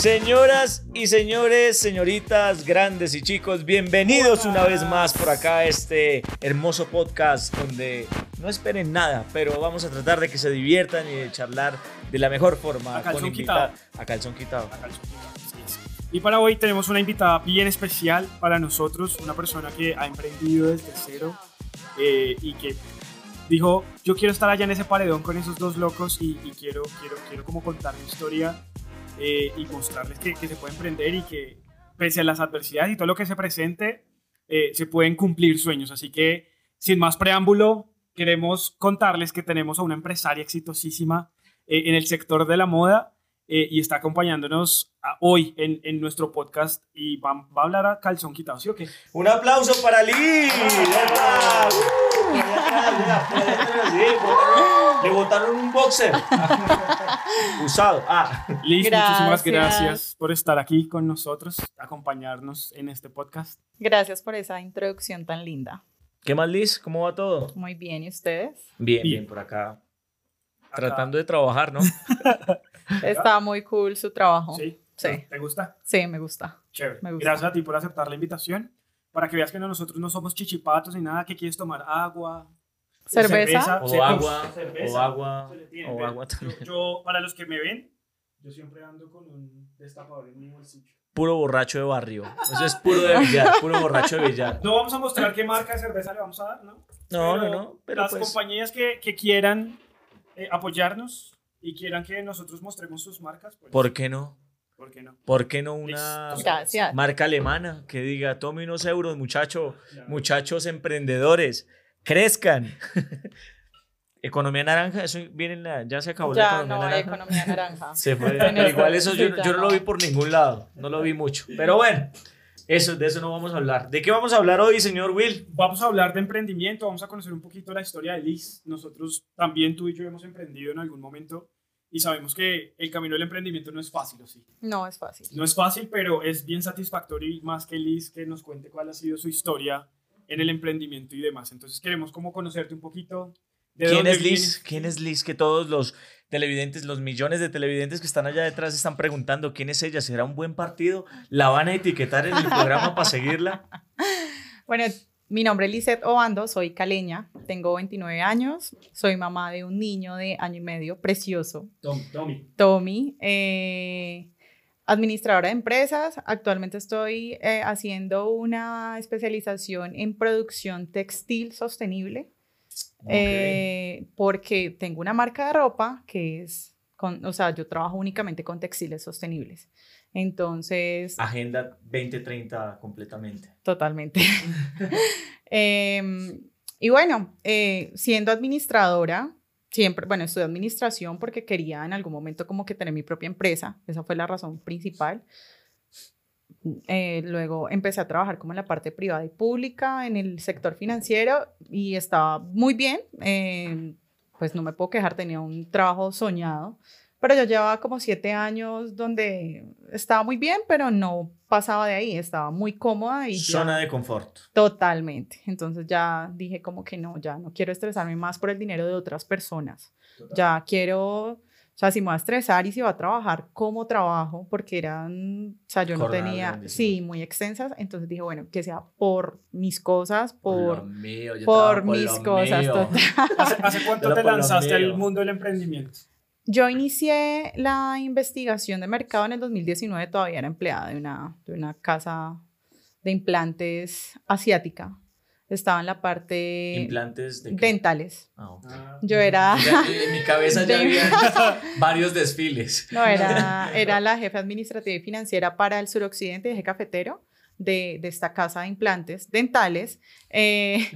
Señoras y señores, señoritas, grandes y chicos, bienvenidos una vez más por acá a este hermoso podcast donde no esperen nada, pero vamos a tratar de que se diviertan y de charlar de la mejor forma. A calzón con quitado. A calzón quitado. El sonido, así es. Y para hoy tenemos una invitada bien especial para nosotros, una persona que ha emprendido desde cero eh, y que dijo, yo quiero estar allá en ese paredón con esos dos locos y, y quiero, quiero, quiero como contar mi historia eh, y mostrarles que, que se puede emprender y que pese a las adversidades y todo lo que se presente, eh, se pueden cumplir sueños. Así que, sin más preámbulo, queremos contarles que tenemos a una empresaria exitosísima eh, en el sector de la moda eh, y está acompañándonos a- hoy en, en nuestro podcast y va, va a hablar a calzón quitado, ¿sí o qué? Un aplauso para Liz. Le botaron un boxer. Usado. Ah. Liz, muchísimas Gracias. gracias por estar aquí con nosotros, acompañarnos en este podcast. Gracias por esa introducción tan linda. ¿Qué más, Liz? ¿Cómo va todo? Muy bien, ¿y ustedes? Bien, Bien. bien, por acá. Acá- Tratando de trabajar, ¿no? Está muy cool su trabajo. ¿Sí? Sí. ¿Te gusta? Sí, me gusta. Chévere. Me gusta. Gracias a ti por aceptar la invitación. Para que veas que no, nosotros no somos chichipatos ni nada, que quieres tomar agua. ¿Cerveza? O sí, agua, cerveza, o agua, o pero agua también. Yo, yo, para los que me ven, yo siempre ando con un destapador en mi bolsillo. Puro borracho de barrio. Eso es puro de billar, puro borracho de billar. No vamos a mostrar qué marca de cerveza le vamos a dar, ¿no? No, no, no. Pero las pues, compañías que, que quieran eh, apoyarnos y quieran que nosotros mostremos sus marcas, pues, ¿por qué no? ¿por qué no? ¿Por qué no una. Gracias. marca alemana que diga, tome unos euros, muchacho, muchachos emprendedores, crezcan? Economía naranja, eso viene en la, ya se acabó la Ya economía no hay naranja. economía naranja. Se fue. Pero esta- igual eso yo, yo no lo vi por ningún lado. No lo vi mucho. Pero bueno, eso, de eso no vamos a hablar. ¿De qué vamos a hablar hoy, señor Will? Vamos a hablar de emprendimiento, vamos a conocer un poquito la historia de Liz. Nosotros también, tú y yo, hemos emprendido en algún momento y sabemos que el camino del emprendimiento no es fácil, ¿o sí? No es fácil. No es fácil, pero es bien satisfactorio y más que Liz que nos cuente cuál ha sido su historia en el emprendimiento y demás. Entonces queremos como conocerte un poquito. De ¿Quién dónde es Liz? vienes. ¿Quién es Liz? Que todos los televidentes, los millones de televidentes que están allá detrás están preguntando quién es ella. ¿Será un buen partido? ¿La van a etiquetar en el programa para seguirla? Bueno, mi nombre es Lisette Obando, soy caleña, tengo 29 años, soy mamá de un niño de año y medio, precioso, Tom- Tommy. Tommy, eh, administradora de empresas. Actualmente estoy eh, haciendo una especialización en producción textil sostenible, eh, porque tengo una marca de ropa que es, con, o sea, yo trabajo únicamente con textiles sostenibles. Entonces, Agenda 2030 completamente. totalmente. Em, y bueno, eh, siendo administradora, siempre, bueno, estudié administración porque quería en algún momento como que tener mi propia empresa, esa fue la razón principal. Eh, luego empecé a trabajar como en la parte privada y pública, en el sector financiero y estaba muy bien, eh, pues no me puedo quejar, tenía un trabajo soñado, pero yo llevaba como siete años donde estaba muy bien, pero no pasaba de ahí, estaba muy cómoda y ya- Zona de confort. Totalmente. Entonces ya dije como que no, ya no quiero estresarme más por el dinero de otras personas. Ya quiero, o sea, si me voy a estresar y si va a trabajar, ¿cómo trabajo? Porque eran, o sea, yo no Jornadas tenía, sí, muy extensas. Entonces dije, bueno, que sea por mis cosas, por, lo mío, por mis lo cosas. mío. total. ¿Hace, hace cuánto Pero te por lanzaste al mundo del emprendimiento? Yo inicié la investigación de mercado en el 2019, todavía era empleada de una, de una casa de implantes asiática. Estaba en la parte Implantes de qué? dentales. Ah, ok. Yo era, Ya, en mi cabeza ya había varios desfiles. no, era, era la jefa administrativa y financiera para el suroccidente de eje cafetero de, de esta casa de implantes dentales. eh,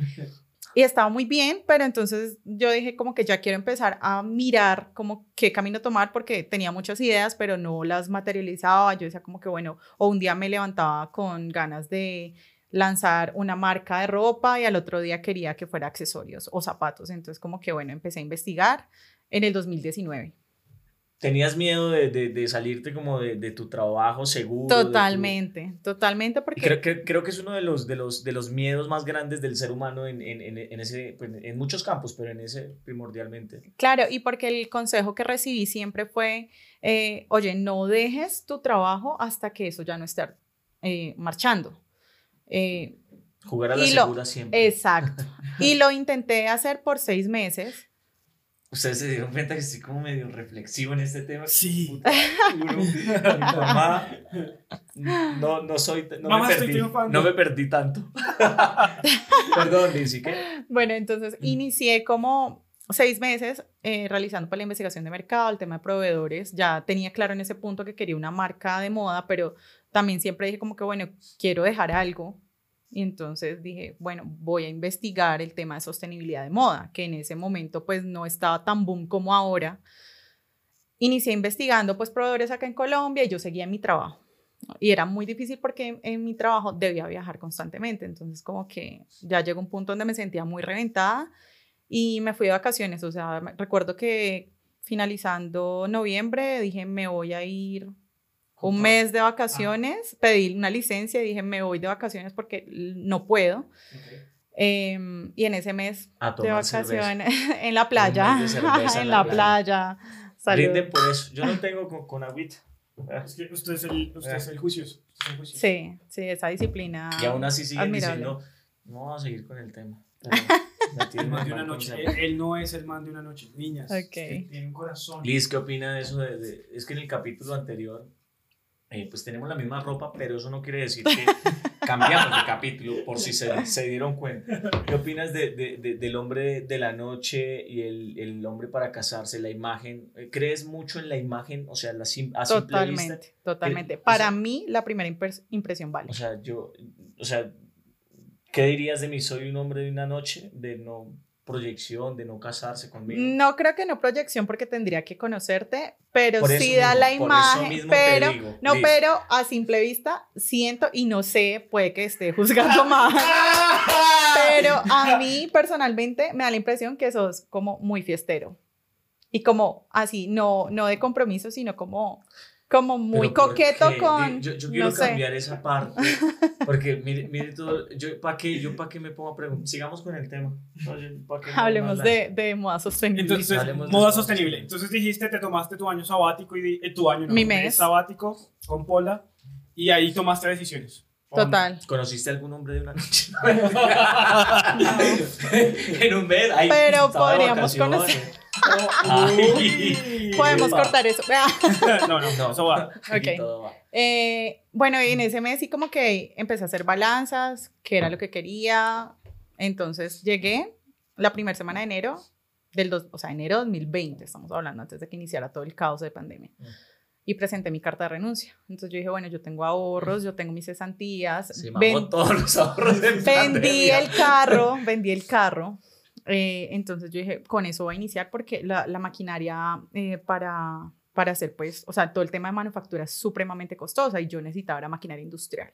y estaba muy bien, pero entonces yo dije como que ya quiero empezar a mirar como qué camino tomar porque tenía muchas ideas, pero no las materializaba. Yo decía como que bueno, o un día me levantaba con ganas de lanzar una marca de ropa y al otro día quería que fuera accesorios o zapatos. Entonces como que bueno, empecé a investigar en el 2019. ¿Tenías miedo de, de, de salirte como de, de, tu trabajo seguro? Totalmente, tu... totalmente porque... Creo, creo, creo, que es uno de los, de, los, de los miedos más grandes del ser humano en, en, en, ese, pues, en muchos campos, pero en ese primordialmente. Claro, y porque el consejo que recibí siempre fue, eh, oye, no dejes tu trabajo hasta que eso ya no esté eh, marchando. Eh, Jugar a la segura lo, siempre. Exacto. y lo intenté hacer por seis meses Ustedes se dieron cuenta que estoy como medio reflexivo en este tema. Sí. Puta, mamá, no, no soy, no, mamá, me perdí, no me perdí tanto. Perdón, Lizzy, ¿qué? Bueno, entonces inicié como seis meses eh, realizando pues, la investigación de mercado, el tema de proveedores. Ya tenía claro en ese punto que quería una marca de moda, pero también siempre dije como que, bueno, quiero dejar algo y entonces dije, bueno, voy a investigar el tema de sostenibilidad de moda, que en ese momento pues no estaba tan boom como ahora. Inicié investigando pues proveedores acá en Colombia y yo seguía en mi trabajo. Y era muy difícil porque en mi trabajo debía viajar constantemente. Entonces como que ya llegó un punto donde me sentía muy reventada y me fui de vacaciones. O sea, recuerdo que finalizando noviembre dije, me voy a ir un mes de vacaciones, pedí una licencia y dije, me voy de vacaciones porque no puedo. Em, y en ese mes de vacaciones, en la playa, en, la, playa. playa por eso. Yo no tengo con, con agüita. Es que usted es el, usted es el juicioso. Sí, sí, esa disciplina. Y aún así siguen diciendo, no vamos a seguir con el tema. el man de una noche. Él, no es el man de una noche. Niñas, okay. tiene un corazón. Liz, ¿qué opina de eso? de, es que en el capítulo anterior eh, pues tenemos la misma ropa, pero eso no quiere decir que cambiamos de capítulo, por si se, se dieron cuenta. ¿Qué opinas de, de, del hombre de la noche y el, el, hombre para casarse, la imagen? Eh, ¿Crees mucho en la imagen? O sea, la, a totalmente, vista, Totalmente, Para mí, la primera impresión vale. O sea, yo, o sea, ¿qué dirías de mí? ¿Soy un hombre de una noche? De no proyección de no casarse conmigo. No creo que no proyección porque tendría que conocerte, pero sí da la imagen, pero no, pero a simple vista siento y no sé, puede que esté juzgando mal, pero a mí personalmente me da la impresión que sos como muy fiestero y como así, no, no de compromiso, sino como como muy coqueto con... Yo, yo quiero cambiar esa parte, porque mire, mire todo, yo para qué, yo para qué me pongo a preguntar, sigamos con el tema. Hablemos de, de, moda sostenible. Entonces, moda sostenible. Entonces dijiste, te tomaste tu año sabático, y eh, tu año, no, Mi mes. sabático con Pola, y ahí tomaste decisiones. Total. ¿Conociste algún hombre de una noche? en un mes. Ahí, Pero podríamos conocer. Podemos cortar eso. no, no, no, eso va. Okay. Eh, bueno, en ese mes sí como que empecé a hacer balanzas, que era lo que quería. Entonces llegué la primera semana de enero, del dos, o sea, enero 2020, estamos hablando antes de que iniciara todo el caos de pandemia. Mm. Y presenté mi carta de renuncia. Entonces yo dije, bueno, yo tengo ahorros, yo tengo mis cesantías. Sí, todos los ahorros de Vendí el carro, vendí el carro eh, entonces yo dije, con eso voy a iniciar porque la, la maquinaria eh, para, para hacer, pues, o sea, todo el tema de manufactura es supremamente costosa y yo necesitaba la maquinaria industrial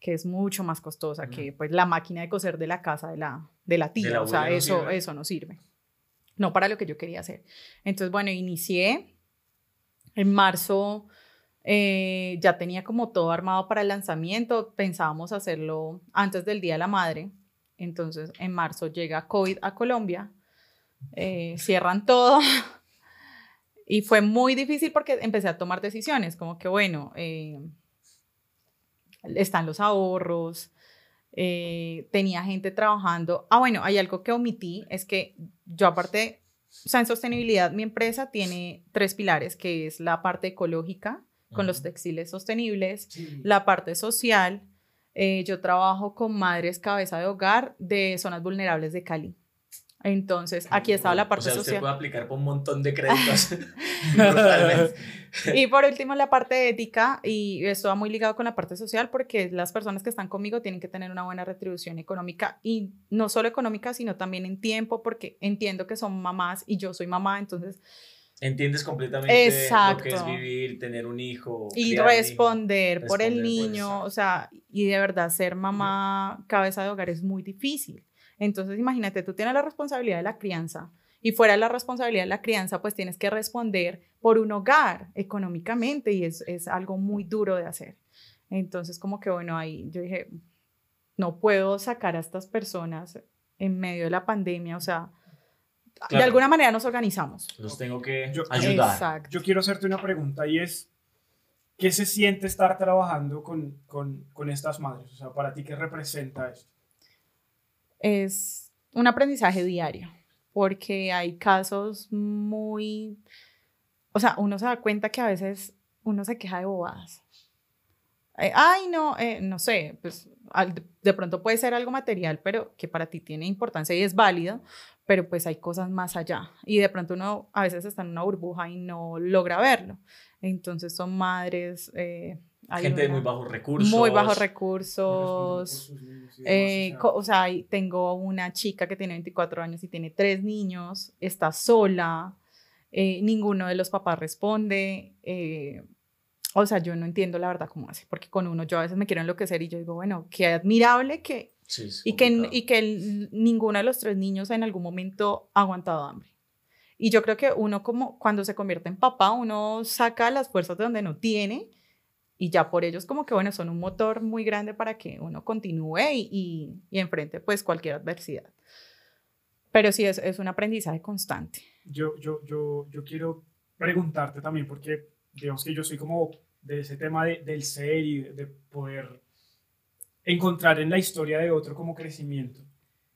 que es mucho más costosa que pues la máquina de coser de la casa de la, de la tía, o sea, eso, eso no sirve. No para lo que yo quería hacer. Entonces, bueno, inicié en marzo, eh, ya tenía como todo armado para el lanzamiento, pensábamos hacerlo antes del Día de la Madre, entonces, en marzo llega COVID a Colombia, eh, cierran todo. Y fue muy difícil porque empecé a tomar decisiones, como que, bueno, eh, están los ahorros, eh, tenía gente trabajando. Ah, bueno, hay algo que omití, es que yo aparte, o sea, en sostenibilidad, mi empresa tiene tres pilares, que es la parte ecológica, con los textiles sostenibles, la parte social eh, yo trabajo con madres cabeza de hogar de zonas vulnerables de Cali. Entonces, aquí estaba la parte o sea, usted social. puede aplicar por un montón de créditos. y por último, la parte ética, y esto va muy ligado con la parte social, porque las personas que están conmigo tienen que tener una buena retribución económica, y no solo económica, sino también en tiempo, porque entiendo que son mamás y yo soy mamá, entonces Entiendes completamente lo que es vivir, tener un hijo. Y responder, por el niño, o sea, y de verdad ser mamá cabeza de hogar es muy difícil. Entonces, imagínate, tú tienes la responsabilidad de la crianza y fuera de la responsabilidad de la crianza, pues tienes que responder por un hogar económicamente y es, es algo muy duro de hacer. Entonces, como que bueno, ahí yo dije, no puedo sacar a estas personas en medio de la pandemia, o sea, de alguna manera nos organizamos. Los tengo que Yo- ayudar. Exacto. Yo quiero hacerte una pregunta y es, ¿qué se siente estar trabajando con, con, con estas madres? O sea, para ti, ¿qué representa esto? es un aprendizaje diario, porque hay casos muy, o sea, uno se da cuenta que a veces uno se queja de bobadas. Eh, Ay, no, eh, no sé, pues al- de pronto puede ser algo material, pero que para ti tiene importancia y es válido, pero pues hay cosas más allá. Y de pronto uno a veces está en una burbuja y no logra verlo. Entonces son madres... eh, hay Gente de muy bajos recursos. Muy bajos recursos. Eh, o sea, tengo una chica que tiene 24 años y tiene tres niños, está sola, eh, ninguno de los papás responde. eh, o sea, yo no entiendo la verdad cómo hace, porque con uno yo a veces me quiero enloquecer y yo digo, bueno, qué admirable que... Sí, Y que, y que el- ninguno de los tres niños en algún momento ha aguantado hambre. Y yo creo que uno como cuando se convierte en papá, uno saca las fuerzas de donde no tiene y ya por ellos como que, bueno, son un motor muy grande para que uno continúe y, y, y enfrente pues cualquier adversidad. Pero sí, es, es un aprendizaje constante. yo, yo, yo, yo quiero preguntarte también, porque digamos que yo soy como de ese tema de- del ser y de, de poder encontrar en la historia de otro como crecimiento.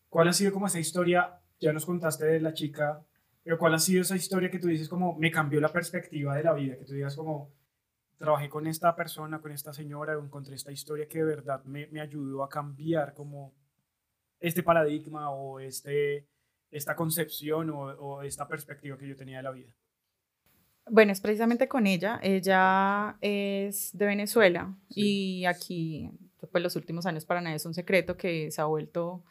¿Cuál ha sido como esa historia? Ya nos contaste de la chica, pero ¿cuál ha sido esa historia que tú dices como me cambió la perspectiva de la vida? Que tú digas como trabajé con esta persona, con esta señora, encontré esta historia que de verdad me, me ayudó a cambiar como este paradigma o este, esta concepción o, o esta perspectiva que yo tenía de la vida. Bueno, es precisamente con ella. Ella es de Venezuela Sí. y aquí, pues los últimos años para nadie es un secreto que se ha vuelto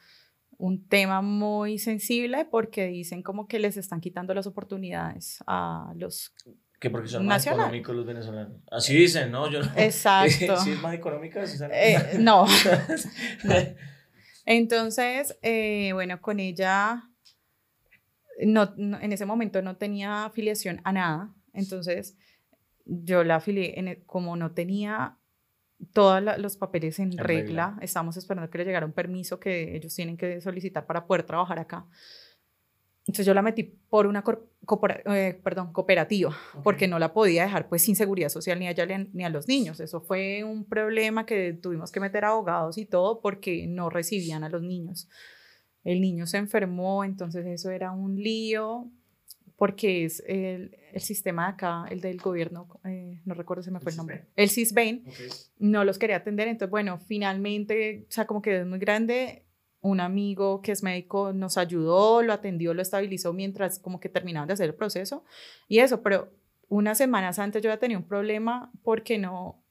un tema muy sensible porque dicen como que les están quitando las oportunidades a los... Que porque son más Nacional. económicos los venezolanos. Así dicen, ¿no? Yo no- Exacto. sí, es más económica. Eh, no. Entonces, eh, bueno, con ella, no, no- en ese momento no tenía afiliación a nada. Entonces, yo la afilié, en el- como no tenía todos los papeles en, En regla, regla. estamos esperando que le llegara un permiso que ellos tienen que solicitar para poder trabajar acá. Entonces yo la metí por una eh, perdón, cooperativa, porque no la podía dejar pues sin seguridad social ni a ella ni- a los niños. Eso fue un problema que tuvimos que meter abogados y todo porque no recibían a los niños. El niño se enfermó, entonces eso era un lío porque es el, el sistema de acá, el del gobierno, eh, no recuerdo si me ¿El fue el nombre, el CISBEN, no los quería atender. Entonces, bueno, finalmente, o sea, como que es muy grande. Un amigo que es médico nos ayudó, lo atendió, lo estabilizó mientras como que terminaban de hacer el proceso. Y eso, pero unas semanas antes yo ya tenía un problema porque no,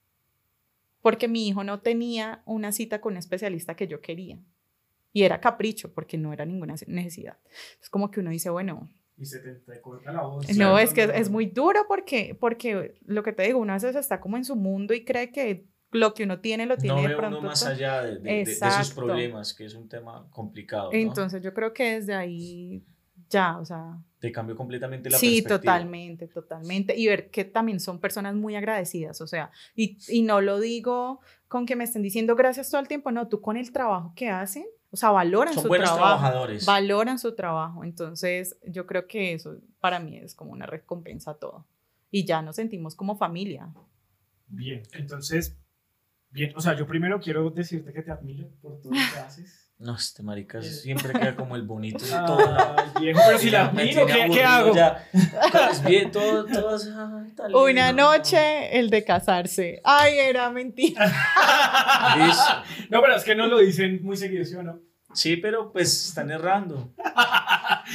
porque mi hijo no tenía una cita con un especialista que yo quería. Y era capricho, porque no era ninguna necesidad. Es como que uno dice, bueno, Y se te, te corta la voz. no, es que es, es muy duro porque, porque lo que te digo, uno a veces está como en su mundo y cree que lo que uno tiene lo tiene No de ve pronto. uno más allá de, de- de- de esos problemas, que es un tema complicado. ¿no? Entonces yo creo que desde ahí ya, o sea, Te cambió completamente la sí, perspectiva. totalmente, totalmente. Y ver que también son personas muy agradecidas, o sea, y, y no lo digo con que me estén diciendo gracias todo el tiempo, no, tú con el trabajo que hacen, o sea, valoran Son su buenos trabajo. trabajadores. Valoran su trabajo. Entonces, yo creo que eso para mí es como una recompensa a todo. Y ya nos sentimos como familia. Bien, entonces, bien, o sea, yo primero quiero decirte que te admiro por todo lo que haces. No, este marica Eh. siempre queda como el bonito de todo. Ay, viejo, pero si la tiene ¿qué, hago? ya. Pues bien, todo, todo es, ay, Una noche, el de casarse. Ay, era mentira. Listo. no, pero es que no lo dicen muy seguido, ¿sí o no? Sí, pero pues están errando.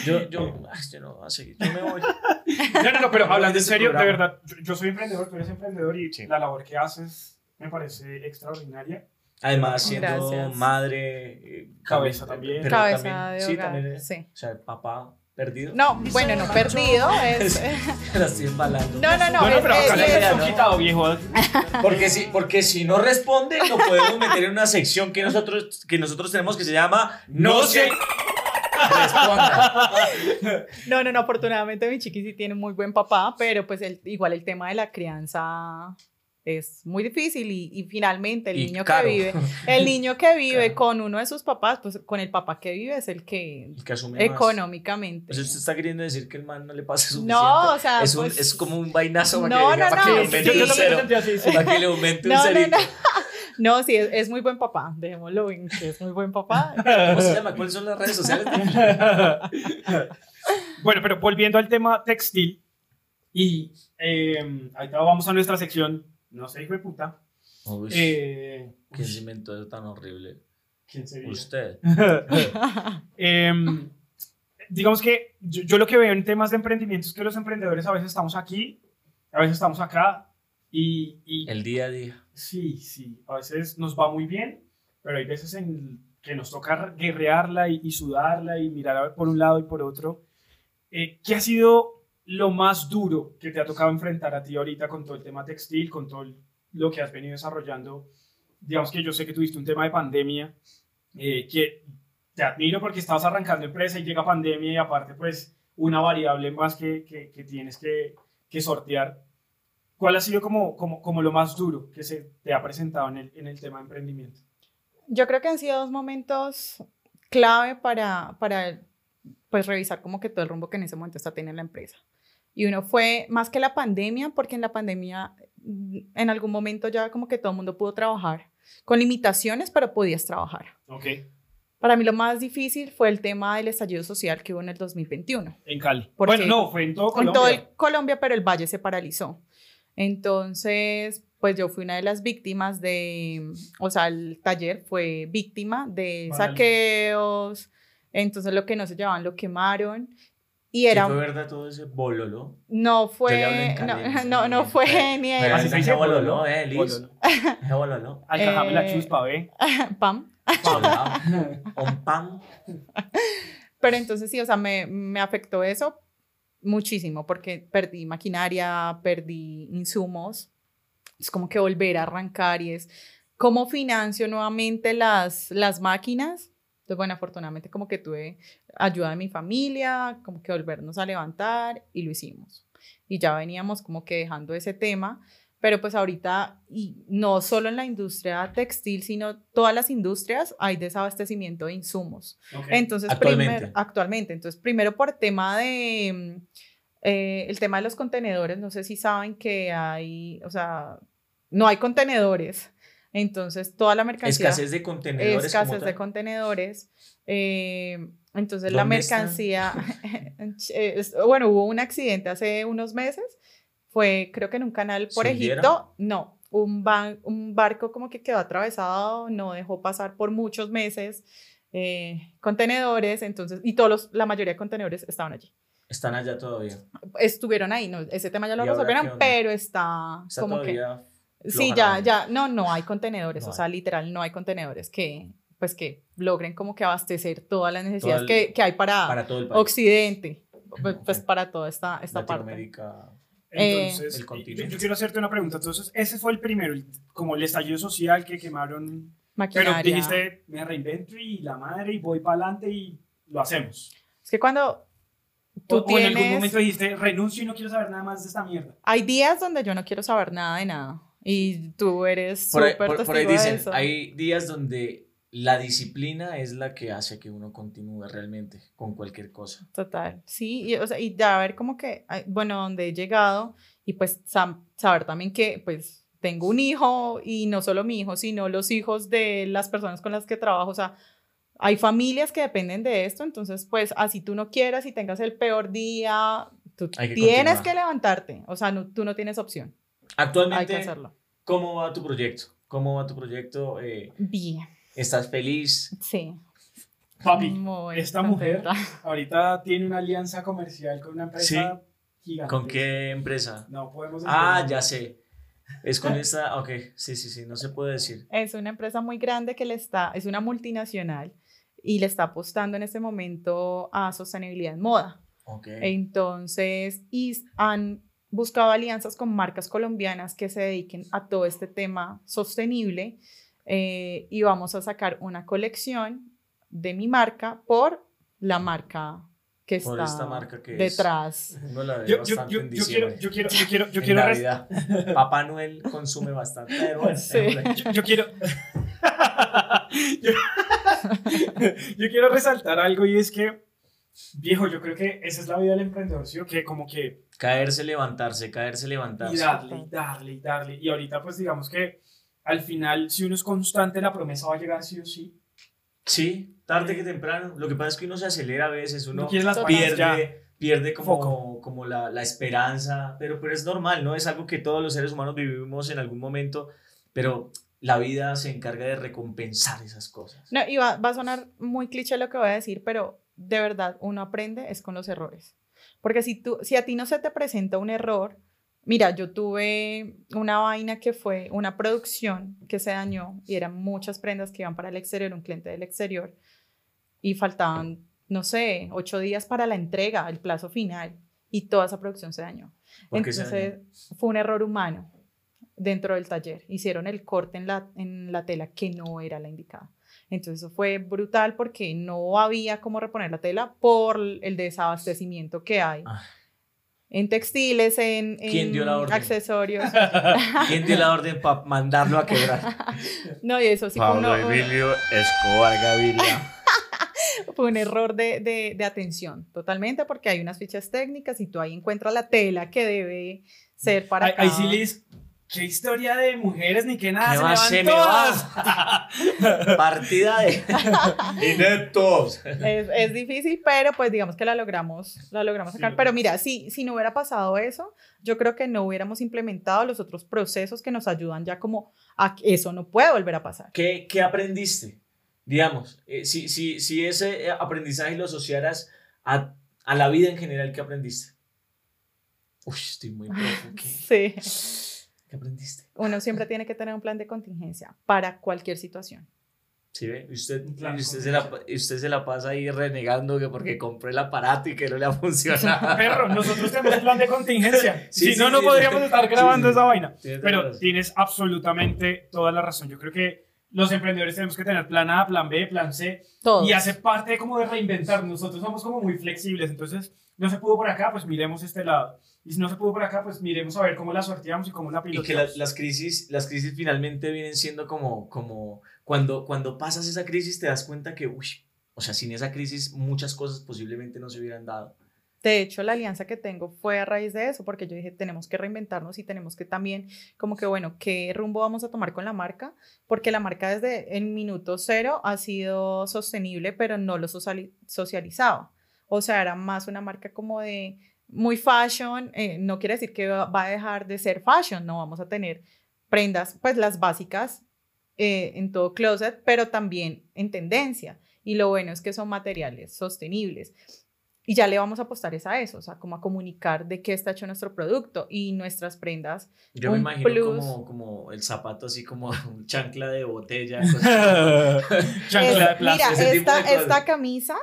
Yo, yo, ay, yo no voy a seguir, yo me voy. No, no, no, pero hablando en Este serio, de verdad, yo, yo soy emprendedor, tú eres emprendedor y Sí. la labor que haces me parece extraordinaria. Además, siendo Gracias. madre, eh, Cabeza también. pero Cabeza también- de sí, hogar. también, eh, Sí. O sea, papá perdido. No, bueno, no perdido. Es, La estoy embalando. no, no, no. No, no, es- pero es- acá es- ¿no? quitado, viejo. Porque si, porque si no responde, lo podemos meter en una sección que nosotros, que nosotros tenemos que se llama No sé. Responda. No, no, no, afortunadamente mi chiqui sí tiene muy buen papá, pero pues el- igual el tema de la crianza es muy difícil y, y finalmente el Y niño caro. que vive, el niño que vive Claro. con uno de sus papás, pues con el papá que vive es el que El que asume económicamente. Sea, usted está queriendo decir que el man no le pase suficiente. No, o sea, es, un- pues- es como un vainazo para No, que, no, para que le sí. aumente yo un cero. sí. Para que le aumente un No, no, cerito. no. No, sí, es, es muy buen papá, dejémoslo en que es muy buen papá. ¿Cómo se llama? ¿Cuáles son las redes sociales? bueno, pero volviendo al tema textil, y eh, ahorita vamos a nuestra sección, no sé, hijo de puta. Uy, Eh, ¿Quién se inventó eso tan horrible? ¿Quién sería? Usted. Em, digamos que yo, yo lo que veo en temas de emprendimiento es que los emprendedores a veces estamos aquí, a veces estamos acá, y, y El día a día. sí, sí, a veces nos va muy bien, pero hay veces en que nos toca guerrearla y, y sudarla y mirar a ver por un lado y por otro. Eh, ¿Qué ha sido lo más duro que te ha tocado enfrentar a ti ahorita con todo el tema textil, con todo lo que has venido desarrollando? Digamos que yo sé que tuviste un tema de pandemia, eh, que te admiro porque estabas arrancando empresa y llega pandemia y aparte pues una variable más que, que, que tienes que, que sortear. ¿Cuál ha sido como, como, como lo más duro que se te ha presentado en el, en el tema de emprendimiento? Yo creo que han sido dos momentos clave para, para pues, revisar como que todo el rumbo que en ese momento está teniendo la empresa. Y uno fue más que la pandemia, porque en la pandemia mm, en algún momento ya como que todo el mundo pudo trabajar con limitaciones, pero podías trabajar. Ok, Para mí lo más difícil fue el tema del estallido social que hubo en el 2021. en Cali. Porque- Bueno, no, fue en todo Colombia. todo el Colombia, pero el valle se paralizó. Entonces, pues yo fui una de las víctimas de, o sea, el taller fue víctima de Vale. saqueos, entonces lo que no se llevaban lo quemaron y ¿Sí era, fue verdad todo ese bololo? no fue, no, no, no fue ni Pero Así se dice bololo, bololo, eh, Liz. bololo. Alcajame la chuspa, ¿ve? pam. Un pan. Pero entonces sí, o sea, me, me afectó eso muchísimo porque perdí maquinaria, perdí insumos. Es como que volver a arrancar y es cómo financio nuevamente las, las máquinas. Entonces, bueno, afortunadamente como que tuve ayuda de mi familia, como que volvernos a levantar y lo hicimos. Y ya veníamos como que dejando ese tema, pero pues ahorita, y no solo en la industria textil, sino todas las industrias, hay desabastecimiento de insumos. Entonces, Actualmente. primer- actualmente. Entonces, primero por tema de mm, eh, el tema de los contenedores, no sé si saben que hay, o sea, no hay contenedores. Entonces, toda la mercancía Escasez de contenedores. escasez de contenedores. eh, entonces, la mercancía, eh, bueno, hubo un accidente hace unos meses, fue creo que en un canal por. Egipto, no, un, ban- un barco como que quedó atravesado, no dejó pasar por muchos meses eh, contenedores, entonces, y todos los, la mayoría de contenedores estaban allí. Están allá todavía. Estuvieron ahí, no, ese tema ya lo ¿Y ahora qué resolvieron, pero está, Está como que... Sí, ya, ya, no, no hay contenedores, No o hay. sea, literal, no hay contenedores que, pues, que logren como que abastecer todas las necesidades el- que, que hay para, Para todo el país. Occidente, pues, pues, Ok. para toda esta, esta parte. Latinoamérica. Entonces, El yo, continente. yo quiero hacerte una pregunta. Entonces, ese fue el primero, el- como el estallido social que quemaron. Pero Maquinaria. dijiste, me reinvento y la madre y voy para adelante y lo hacemos. Es que cuando tú O, o en algún tienes, momento dijiste, renuncio y no quiero saber nada más de esta mierda. hay días donde yo no quiero saber nada de nada y tú eres súper por- por ahí dicen, eso. hay días donde la disciplina es la que hace que uno continúe realmente con cualquier cosa. Total, sí, y, o sea, y ya ver como que, bueno, donde he llegado y pues saber también que pues tengo un hijo y no solo mi hijo, sino los hijos de las personas con las que trabajo, o sea, hay familias que dependen de esto, entonces pues así tú no quieras y tengas el peor día, tú tienes continuar. que levantarte, o sea, no- tú no tienes opción, hay que Actualmente, hacerlo. ¿cómo va tu proyecto? ¿Cómo va tu proyecto? Eh, Bien, ¿Estás feliz? sí. Papi, muy esta mujer contenta. ahorita tiene una alianza comercial con una empresa gigante. ¿Con qué empresa? No podemos Ah, ya sé. Es con esta. Ok, sí, sí, sí, no se puede decir. Es una empresa muy grande que le está, es una multinacional y le está apostando en este momento a sostenibilidad en moda. Ok. Entonces, y han buscado alianzas con marcas colombianas que se dediquen a todo este tema sostenible eh, y vamos a sacar una colección de mi marca por la marca que Por está esta marca que es- detrás. Uno la ve Yo, yo, bastante yo, en yo quiero, diciembre. yo quiero, yo quiero, yo En quiero, Navidad. Papá Noel consume bastante. Pero bueno, Sí. yo, yo quiero, yo, yo quiero resaltar algo y es que, viejo, yo creo que esa es la vida del emprendedor, ¿sí? Que como que Caerse, levantarse, caerse, y levantarse. darle, y darle, y darle. Y ahorita, pues digamos que al final, si uno es constante, la promesa va a llegar sí o sí. Sí, tarde que temprano. Lo que pasa es que uno se acelera a veces, uno pierde, pierde como, como la, la esperanza, pero, pero es normal, ¿no? Es algo que todos los seres humanos vivimos en algún momento, pero la vida se encarga de recompensar esas cosas. No, y va, va a sonar muy cliché lo que voy a decir, pero de verdad uno aprende es con los errores. Porque si, tú, si a ti no se te presenta un error, mira, yo tuve una vaina que fue una producción que se dañó y eran muchas prendas que iban para el exterior, un cliente del exterior, y faltaban, no sé, ocho días para la entrega, el plazo final, y toda esa producción se dañó. ¿Por qué se Entonces fue un error humano dentro del taller. Hicieron el corte en la, en la tela que no era la indicada. Entonces eso fue brutal porque no había cómo reponer la tela por el desabastecimiento que hay. Ah. En textiles, en, ¿Quién en dio la orden? accesorios. ¿Quién dio la orden para mandarlo a quebrar? No, y eso sí fue, uno- Escobar Gaviria. fue un error de, de, de atención, totalmente, porque hay unas fichas técnicas y tú ahí encuentras la tela que debe ser para Ahí, sí, Liz, qué historia de mujeres ni qué nada. ¿Qué se va? me Se van me todas. Partida de ineptos. es, es difícil, pero pues digamos que la logramos, la logramos sacar. pero mira, si, si no hubiera pasado eso, yo creo que no hubiéramos implementado los otros procesos que nos ayudan ya como a que eso no puede volver a pasar. ¿Qué, qué aprendiste? Digamos, eh, si, si, si ese eh, aprendizaje lo asociaras a, a la vida en general, ¿qué aprendiste? Uy, estoy muy profundo. ¿Qué, Sí. Qué aprendiste? Uno siempre tiene que tener un plan de contingencia para cualquier situación. ¿Sí ve? Y Usted, usted, se la, usted se la pasa ahí renegando que porque compré el aparato y que no le ha funcionado. Perro, nosotros tenemos plan de contingencia. Sí, si sí, no, no sí. podríamos estar grabando Sí. esa vaina. Tienes Pero tienes absolutamente toda la razón. Yo creo que los emprendedores tenemos que tener plan A, plan B, plan C. Todo. Y hace parte como de reinventar. Nosotros somos como muy flexibles. Entonces, no se pudo por acá, pues miremos este lado. Y si no se pudo por acá, pues miremos a ver cómo la sorteamos y cómo la Y que piloteamos. la- las, crisis, las crisis finalmente vienen siendo como, como cuando, cuando pasas esa crisis te das cuenta que, uy, o sea, sin esa crisis muchas cosas posiblemente no se hubieran dado. De hecho, la alianza que tengo fue a raíz de eso, porque yo dije, tenemos que reinventarnos y tenemos que también, como que, bueno, ¿qué rumbo vamos a tomar con la marca? Porque la marca desde el minuto cero ha sido sostenible, pero no lo sociali- socializaba. O sea, era más una marca como de muy fashion, eh, no quiere decir que va a dejar de ser fashion, no vamos a tener prendas, pues las básicas eh, en todo closet, pero también en tendencia. Y lo bueno es que son materiales sostenibles. Y ya le vamos a apostar es a eso, o sea, como a comunicar de qué está hecho nuestro producto y nuestras prendas. Yo me imagino plus. como, como el zapato así como un chancla de botella. Chancla de Es- plástico. mira, ese tipo de esta, esta camisa,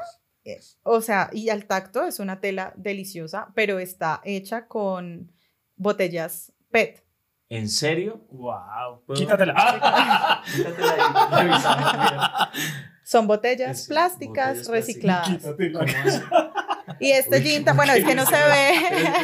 o sea, y al tacto es una tela deliciosa, pero está hecha con botellas PET. ¿En serio? Wow. ¿Puedo? Quítatela. Quítatela. Son botellas Es- plásticas botellas recicladas. Y este Uy, jean, bueno, es que no se ve,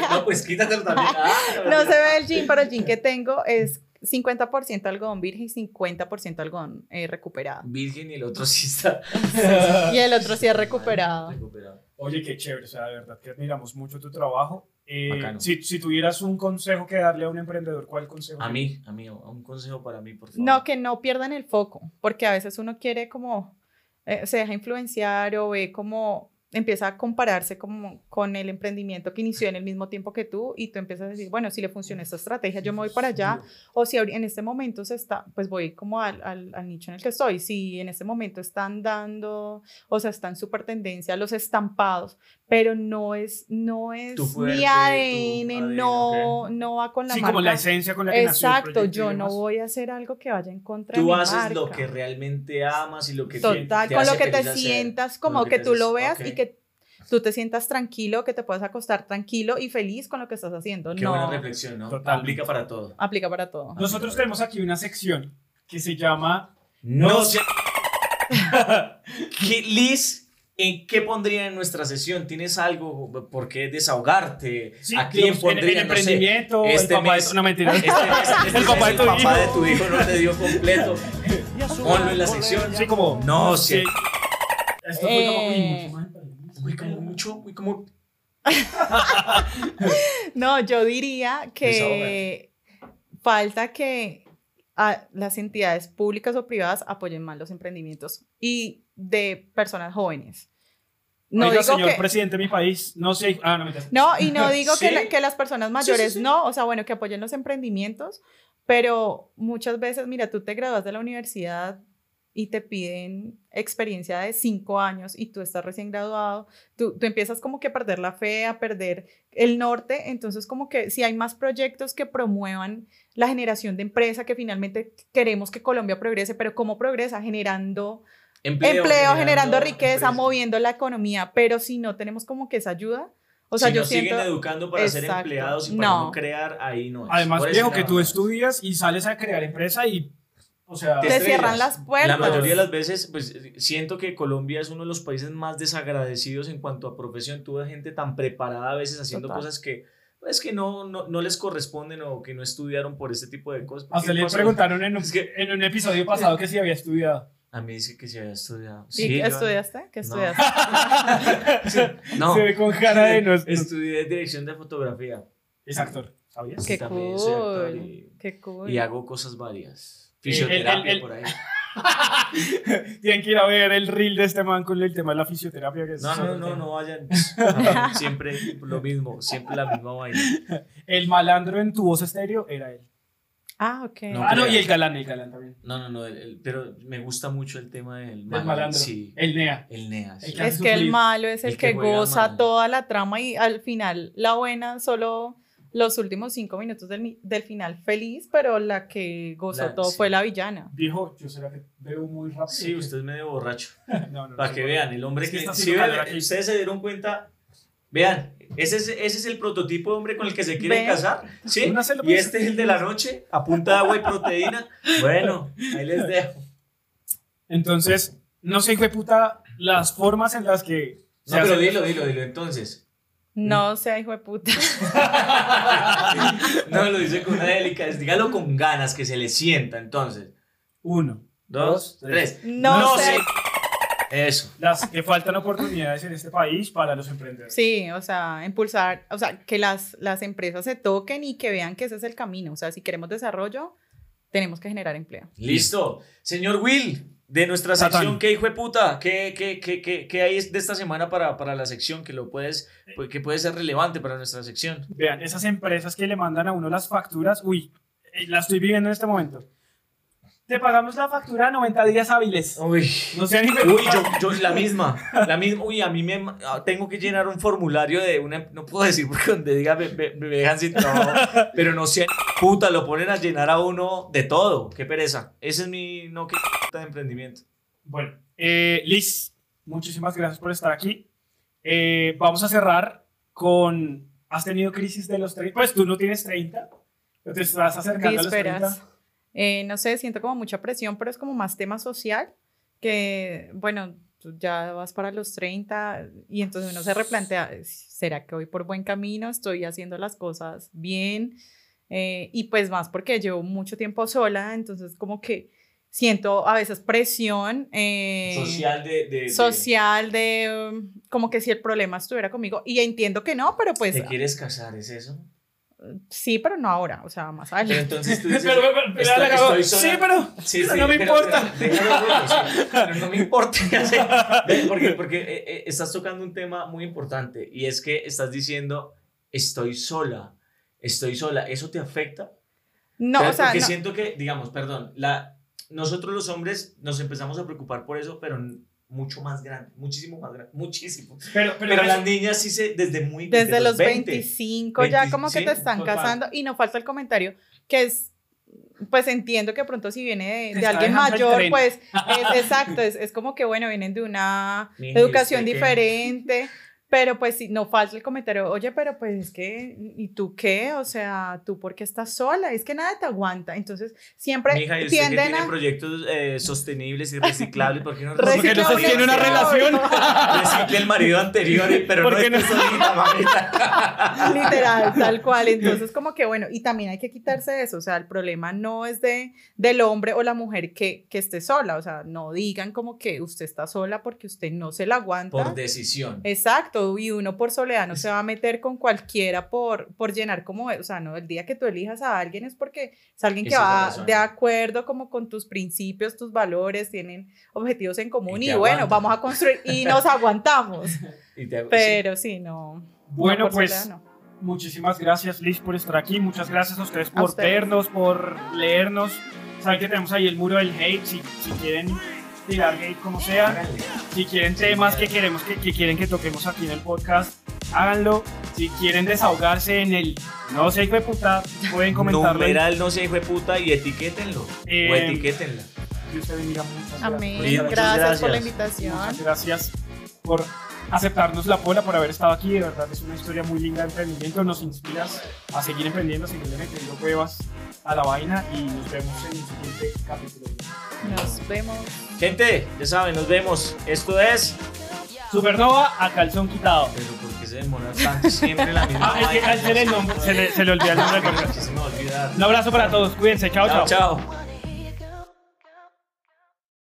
No, pues quítatelo también. Ah, no se ve el jean, pero el jean que tengo es 50% algodón virgen y 50% algodón eh, recuperado. Virgen y el otro sí está. Y el otro sí es recuperado. Recuperado. Oye, qué chévere, o sea, de verdad que admiramos mucho tu trabajo. Eh, Bacano. si, si tuvieras un consejo que darle a un emprendedor, ¿cuál consejo? A mí, a mí, un consejo para mí, por favor. No, que no pierdan el foco, porque a veces uno quiere como, eh, se deja influenciar o ve como, empieza a compararse como con el emprendimiento que inició en el mismo tiempo que tú y tú empiezas a decir, bueno, si le funciona esta estrategia, yo me voy para allá, o si en este momento se está, pues voy como al, al, al nicho en el que estoy, si en este momento están dando, o sea, están súper tendencia los estampados, pero no es, no es mi ADN, ADN, no, ok. no va con la sí, marca. como la esencia con la que nació el Exacto, proyecto y yo no demás. voy a hacer algo que vaya en contra de Tú mi haces marca. lo que realmente amas y lo que Total, te con lo hace que te sientas, como lo que, te tú lo haces- veas y ok. que tú te sientas tranquilo, que te puedas acostar tranquilo y feliz con lo que estás haciendo. Qué no, buena reflexión, ¿no? Total. Aplica para todo. aplica para todo. Nosotros tenemos aquí una sección que se llama No se... que Liz ¿En qué pondría en nuestra sesión? ¿Tienes algo por qué desahogarte? Sí, ¿A quién digamos, en- pondría? en No sé, emprendimiento, el este papá de- mes- no, mentira. Este mes, este El mes papá de tu papá hijo. de tu hijo no te dio completo. Ponlo en la sección. Sí, como. No, Sí. sí. Esto fue como. uy, Eh, mucho más emprendimiento. Muy como mucho, muy como. No, yo diría que falta que ah, las entidades públicas o privadas apoyen más los emprendimientos y de personas jóvenes. No Oiga, digo señor que, presidente de mi país, no sé. Ah, no, y no digo que, Sí. la- que las personas mayores sí, sí. no, o sea, bueno, que apoyen los emprendimientos, pero muchas veces, mira, tú te gradúas de la universidad y te piden experiencia de cinco años y tú estás recién graduado, tú, tú empiezas como que a perder la fe, a perder el norte, entonces como que si hay más proyectos que promuevan la generación de empresa, que finalmente queremos que Colombia progrese, pero ¿cómo progresa? Generando empleo, generando, riqueza, empresas. moviendo la economía, pero si no tenemos como que esa ayuda, o sea, si yo nos siento... siguen educando para ser Exacto. empleados y para no. No. crear, ahí no es. Además, Por viejo, que tú estudias y sales a crear empresa y. O sea. Te Te cierran las puertas. La mayoría de las veces, pues siento que Colombia es uno de los países más desagradecidos en cuanto a profesión. Tuve gente tan preparada a veces haciendo Total. cosas que, pues, que no, no, no les corresponden o que no estudiaron por este tipo de cosas. A usted ¿Qué le pasó? preguntaron en un, Es que- en un episodio pasado que si había estudiado. A mí dice que se había estudiado. ¿Y Sí, qué yo- estudiaste? ¿Qué No. estudiaste? No, Se ve con cara de no. estudié dirección de fotografía. Es actor, ¿sabías? Qué También soy actor cool. y- Qué cool. Y hago cosas varias. el- Fisioterapia el- por ahí. Tienen que ir a ver el reel de este man con el tema de la fisioterapia. Que es No, no, no, no vayan. Siempre lo mismo, siempre la misma vaina. El malandro en tu voz estéreo era él. Ah, ok. No, ah, no, y el galán, el galán también. No, no, no, el- el- pero me gusta mucho el tema del El malandro. Sí, El NEA. el NEA. sí. El que- es que el malo es el, El que que, goza mal. toda la trama y al final la buena solo los últimos cinco minutos del, del final feliz, pero la que gozó La- todo sí. fue la villana. Viejo, yo será que veo muy rápido. Sí, usted es medio borracho. No, no, Para no, que no. vean, el hombre Es que que... calor aquí. ustedes se dieron cuenta... Vean, ese es, ese es el prototipo de hombre con el que se quieren Ve. casar, ¿sí? Y este es el de la noche, a punta de agua y proteína. Bueno, ahí les dejo. Entonces, no sé, hijo de puta, las formas en las que. No, pero dilo, dilo, dilo. Entonces, No sea hijo de puta. no lo dice con una delicadeza, dígalo con ganas, que se le sienta. Entonces, Uno. dos, tres. No, No. Eso. Las que faltan oportunidades en este país para los emprendedores. Sí, o sea, impulsar, o sea, que las, las empresas se toquen y que vean que ese es el camino. O sea, si queremos desarrollo, tenemos que generar empleo. Listo. Señor Will, de nuestra Satán. sección, ¿qué hijo de puta? ¿Qué, qué, qué, qué, qué hay de esta semana para, para la sección que, lo puedes, pues, que puede ser relevante para nuestra sección? Vean, esas empresas que le mandan a uno las facturas, uy, eh, la estoy viviendo en este momento. Te pagamos la factura a 90 días hábiles. Uy. No de Uy, yo, yo la misma, la misma, uy, a mí me ah, tengo que llenar un formulario de una, no puedo decir porque donde diga me, me- me dejan sin trabajo, pero no sé, puta, lo ponen a llenar a uno de todo, qué pereza, ese es mi, no, qué puta de emprendimiento. Bueno, eh, Liz, muchísimas gracias por estar aquí. Eh, vamos a cerrar con. ¿Has tenido crisis de los 30? Pues tú no tienes 30, pero te estás acercando a los 30. Eh, no sé, siento como mucha presión, pero es como más tema social, que, bueno, tú ya vas para los 30 y entonces uno se replantea, ¿será que voy por buen camino? ¿Estoy haciendo las cosas bien? Eh, y pues más porque llevo mucho tiempo sola, entonces como que siento a veces presión. eh, Social de, de- de- social de um, como que si el problema estuviera conmigo y entiendo que no, pero pues ¿Te quieres casar? ¿Es eso? Sí, pero no ahora, o sea, más Pero adelante. entonces tú dices, Pero, pero, pero, estoy- estoy sola. Sí, pero. Sí, Pero sí, no me pero- importa. pero pero no me importa. Porque, porque eh, eh, estás tocando un tema muy importante y es que estás diciendo, estoy sola, estoy sola. ¿Eso te afecta? No, Pero o sea, porque no. siento que, digamos, perdón, la, nosotros los hombres nos empezamos a preocupar por eso, pero mucho más grande, muchísimo más grande, muchísimo. Pero, pero, Pero las niñas sí se, desde muy... desde los 20. 25 ya 20, como que sí, te están total. casando y no falta el comentario que es pues entiendo que pronto si viene de, de alguien mayor pues es exacto es, es como que bueno vienen de una ¿y educación usted qué? Pero pues sí, no falta el comentario, oye, pero pues es que, ¿y tú qué? O sea, ¿tú por qué estás sola? Es que nada te aguanta. Entonces, siempre Mija, y usted que tienden tiene a... proyectos eh, sostenibles y reciclables, ¿por qué no Porque no sostiene una relación. recicle el marido anterior, eh, pero no ¿Por qué no? esté solita, mamita? Literal, tal cual. Entonces, como que bueno, y también hay que quitarse de eso. O sea, el problema no es de, del hombre o la mujer que, que esté sola. O sea, no digan como que usted está sola porque usted no se la aguanta. Por decisión. Exacto, y uno por soledad no se va a meter con cualquiera por, por llenar como, o sea, no, el día que tú elijas a alguien es porque es alguien que Esa va de acuerdo como con tus principios, tus valores, tienen objetivos en común Y y, bueno, vamos a construir y nos aguantamos, Y te- pero sí, no. Bueno, no, por pues, soledad no. Muchísimas gracias, Liz, por estar aquí. Muchas gracias a ustedes A por ustedes. vernos, por leernos. Saben que tenemos ahí el muro del hate. Si, si quieren tirar hate como sea, si quieren temas que queremos que, que quieren que toquemos aquí en el podcast, háganlo. Si quieren desahogarse en el no sé, hijo de puta, pueden comentarlo. Numeral no sé, hijo de puta, y etiquétenlo. o Eh, etiquétenla. Que usted bendiga muchas Amén. Muchas Gracias, por la invitación. Muchas gracias por aceptarnos la pola, por haber estado aquí. De verdad, es una historia muy linda de emprendimiento. Nos inspiras a seguir emprendiendo, a seguir metiendo pruebas a la vaina y nos vemos en el siguiente capítulo. Nos vemos. Gente, ya saben, nos vemos. Esto es. Supernova a calzón quitado. Pero ¿por qué se demora tanto siempre la misma Ah, es que vaina? se le, nom- se le- se le olvida el nombre se me va a olvidar. Un abrazo para todos, cuídense, chao, chao. Chao, chao.